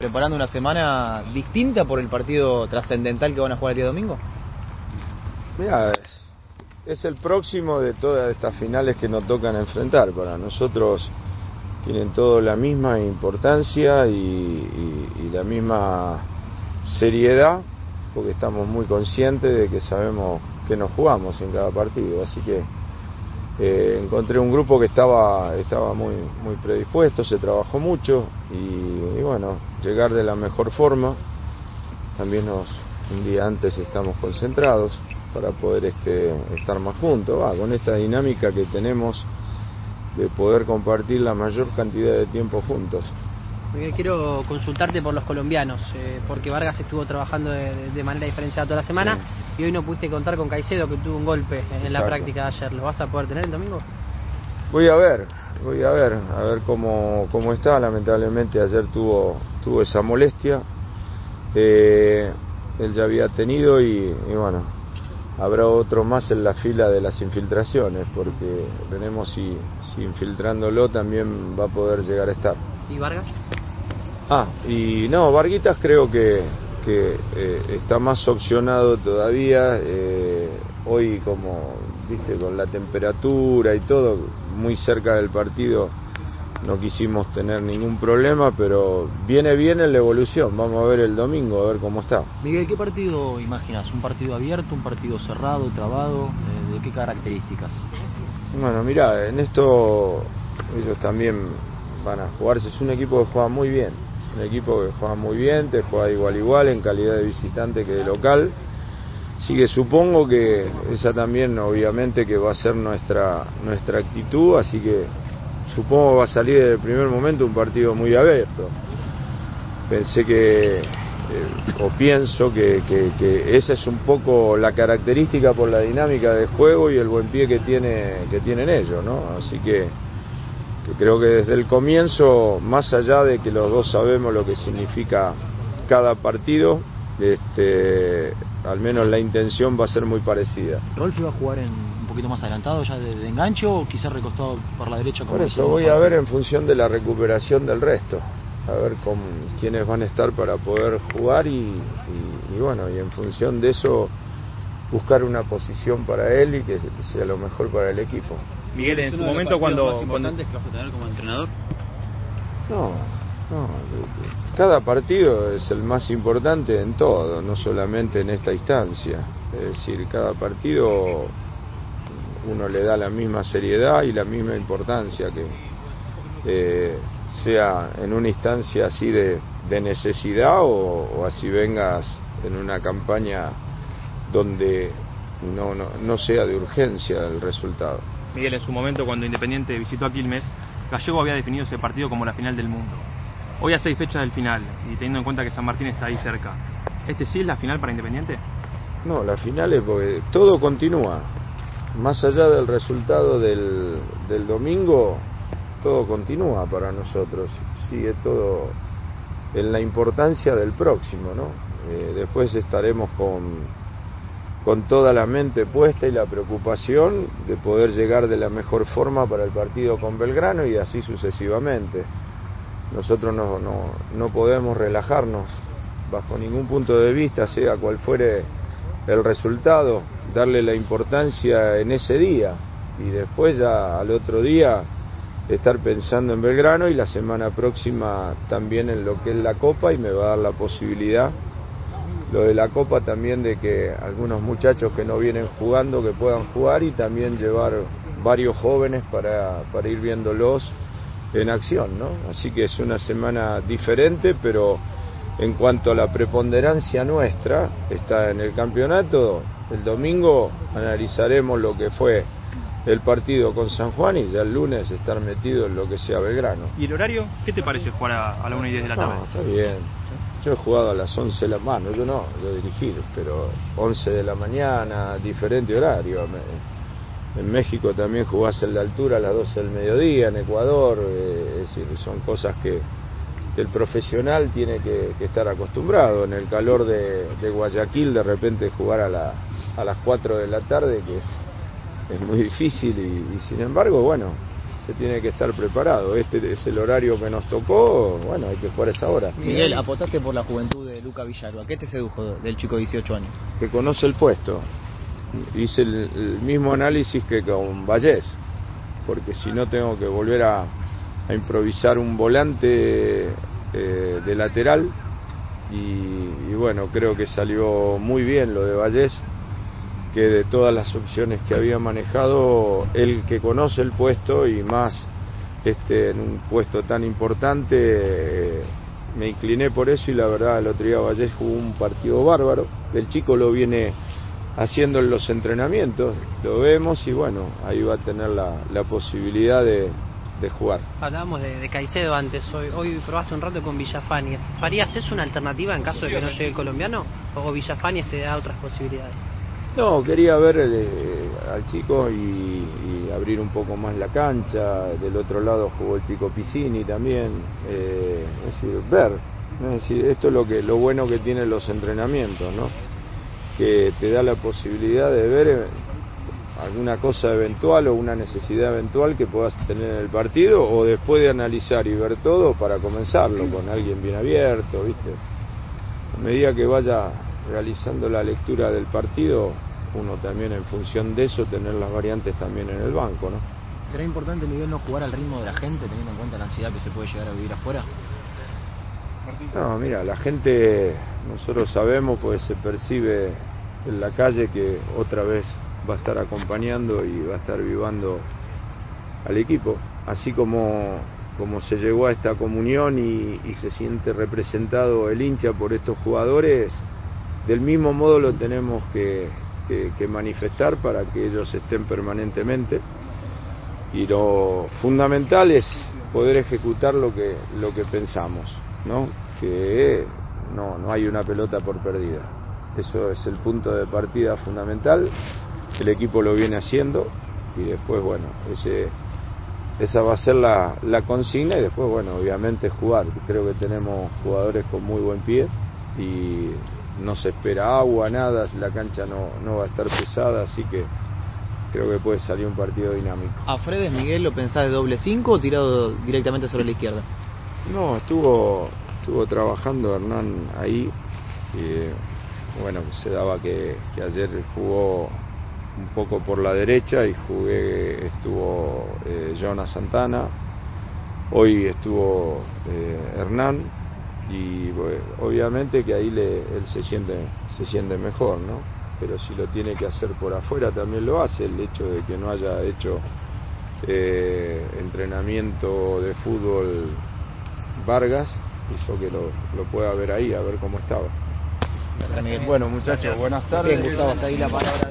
preparando una semana distinta por el partido trascendental que van a jugar el día domingo? Mira, es el próximo de todas estas finales que nos tocan enfrentar. Para nosotros tienen todo la misma importancia y, y, la misma seriedad, porque estamos muy conscientes de que sabemos que nos jugamos en cada partido. Así que eh, encontré un grupo que estaba, estaba muy, muy predispuesto, se trabajó mucho y, bueno, llegar de la mejor forma. También nos, un día antes estamos concentrados para poder este, estar más juntos, con esta dinámica que tenemos de poder compartir la mayor cantidad de tiempo juntos. Quiero consultarte por los colombianos, eh, porque Vargas estuvo trabajando de, de, manera diferenciada toda la semana sí. y hoy no pudiste contar con Caicedo, que tuvo un golpe en la práctica de ayer. ¿Lo vas a poder tener el domingo? Voy a ver, voy a ver, a ver cómo, cómo está. Lamentablemente ayer tuvo, tuvo esa molestia. Eh, él ya había tenido y, y bueno, habrá otro más en la fila de las infiltraciones, porque veremos si, si infiltrándolo también va a poder llegar a estar. ¿Y Vargas? Ah, y no, Varguitas creo que, que eh, está más opcionado todavía. Eh, hoy, como viste, con la temperatura y todo, muy cerca del partido, no quisimos tener ningún problema, pero viene bien en la evolución. Vamos a ver el domingo, a ver cómo está. Miguel, ¿qué partido imaginas? ¿Un partido abierto, un partido cerrado, trabado? ¿De, de qué características? Bueno, mira, en esto ellos también van a jugarse. Es un equipo que juega muy bien, un equipo que juega muy bien, te juega igual igual en calidad de visitante que de local. Así que supongo que esa también obviamente que va a ser nuestra, nuestra actitud, así que supongo va a salir desde el primer momento un partido muy abierto. Pensé que, eh, o pienso que, que, que, esa es un poco la característica por la dinámica de juego y el buen pie que, tiene, que tienen ellos, ¿no? Así que, que creo que desde el comienzo, más allá de que los dos sabemos lo que significa cada partido, este, al menos la intención va a ser muy parecida. ¿Rolf va a jugar en un poquito más adelantado ya de, de engancho o quizás recostado por la derecha? Por eso voy a ver en función de la recuperación del resto, a ver con quiénes van a estar para poder jugar y, y, y bueno, y en función de eso buscar una posición para él y que sea lo mejor para el equipo. Miguel, en su momento cuando... Más importantes que vas a tener como entrenador? No, no, cada partido es el más importante en todo, no solamente en esta instancia. Es decir, cada partido uno le da la misma seriedad y la misma importancia que eh, sea en una instancia así de, de necesidad o, o, así vengas en una campaña donde no, no, no sea de urgencia el resultado. Miguel, en su momento cuando Independiente visitó a Quilmes, Gallego había definido ese partido como la final del mundo. Hoy a seis fechas del final y teniendo en cuenta que San Martín está ahí cerca, ¿este sí es la final para Independiente? No, la final es porque todo continúa. Más allá del resultado del, domingo, todo continúa para nosotros. Sigue todo en la importancia del próximo, ¿no? Eh, después estaremos con, con toda la mente puesta y la preocupación de poder llegar de la mejor forma para el partido con Belgrano y así sucesivamente. Nosotros no, no, no podemos relajarnos bajo ningún punto de vista, sea cual fuere el resultado, darle la importancia en ese día y después ya al otro día estar pensando en Belgrano y la semana próxima también en lo que es la Copa y me va a dar la posibilidad lo de la Copa también de que algunos muchachos que no vienen jugando que puedan jugar y también llevar varios jóvenes para, para ir viéndolos en acción, ¿no? Así que es una semana diferente, pero en cuanto a la preponderancia nuestra, está en el campeonato, el domingo analizaremos lo que fue el partido con San Juan y ya el lunes estar metido en lo que sea Belgrano. ¿Y el horario? ¿Qué te parece jugar a, a la 1 y 10 de la tarde? No, está bien. Yo he jugado a las 11 de la mañana, yo no, yo dirigir, pero 11 de la mañana, diferente horario. En México también jugás en la altura a las 12 del mediodía, en Ecuador, eh, es decir, son cosas que, el profesional tiene que, que, estar acostumbrado. En el calor de, de Guayaquil, de repente jugar a, la, a las 4 de la tarde, que es, es muy difícil, y, y sin embargo, bueno, se tiene que estar preparado. Este es el horario que nos tocó, bueno, hay que jugar esa hora. Miguel, apostaste por la juventud de Luca Villarroa. ¿Qué te sedujo del chico de 18 años? Que conoce el puesto. Hice el, mismo análisis que con Vallés, porque si no tengo que volver a, improvisar un volante eh, de lateral y, y, bueno, creo que salió muy bien lo de Vallés que de todas las opciones que había manejado, el que conoce el puesto y más este, en un puesto tan importante, eh, me incliné por eso y la verdad el otro día Vallés jugó un partido bárbaro, el chico lo viene haciendo en los entrenamientos, lo vemos y bueno, ahí va a tener la, la posibilidad de, de, jugar. Hablábamos de, Caicedo antes, hoy, hoy probaste un rato con Villafañez. ¿Farías es una alternativa en caso de que no llegue el colombiano o Villafañez te da otras posibilidades? No, quería ver eh, al chico y, abrir un poco más la cancha. Del otro lado jugó el chico Piscini también. Eh, es decir, ver. Esto es lo que lo bueno que tienen los entrenamientos, ¿no? Que te da la posibilidad de ver eh, alguna cosa eventual o una necesidad eventual que puedas tener en el partido o después de analizar y ver todo para comenzarlo con alguien bien abierto, ¿viste? A medida que vaya realizando la lectura del partido, uno también en función de eso tener las variantes también en el banco, ¿no? ¿Será importante, Miguel, no jugar al ritmo de la gente, teniendo en cuenta la ansiedad que se puede llegar a vivir afuera? No, mira, la gente, nosotros sabemos, pues se percibe en la calle que otra vez va a estar acompañando y va a estar vivando al equipo, así como como se llegó a esta comunión y, y se siente representado el hincha por estos jugadores, del mismo modo lo tenemos que, que, manifestar para que ellos estén permanentemente y lo fundamental es poder ejecutar lo que, lo que pensamos, ¿no? que no, no hay una pelota por perdida. Eso es el punto de partida fundamental, el equipo lo viene haciendo y después, bueno, ese, esa va a ser la, la consigna y después, bueno, obviamente jugar. Creo que tenemos jugadores con muy buen pie y no se espera agua, nada, la cancha no, no va a estar pesada, así que creo que puede salir un partido dinámico. ¿A Fredes Miguel lo pensás de doble 5 o tirado directamente sobre la izquierda? No, estuvo, estuvo trabajando Hernán ahí. Y, bueno, se daba que, que, ayer jugó un poco por la derecha y jugué, estuvo eh, Jonas Santana. Hoy estuvo eh, Hernán y bueno, obviamente que ahí le, él se siente se siente mejor no pero si lo tiene que hacer por afuera también lo hace el hecho de que no haya hecho eh, entrenamiento de fútbol Vargas hizo que lo, lo, pueda ver ahí a ver cómo estaba. Bueno muchachos buenas tardes. Bien, Gustavo, hasta ahí la palabra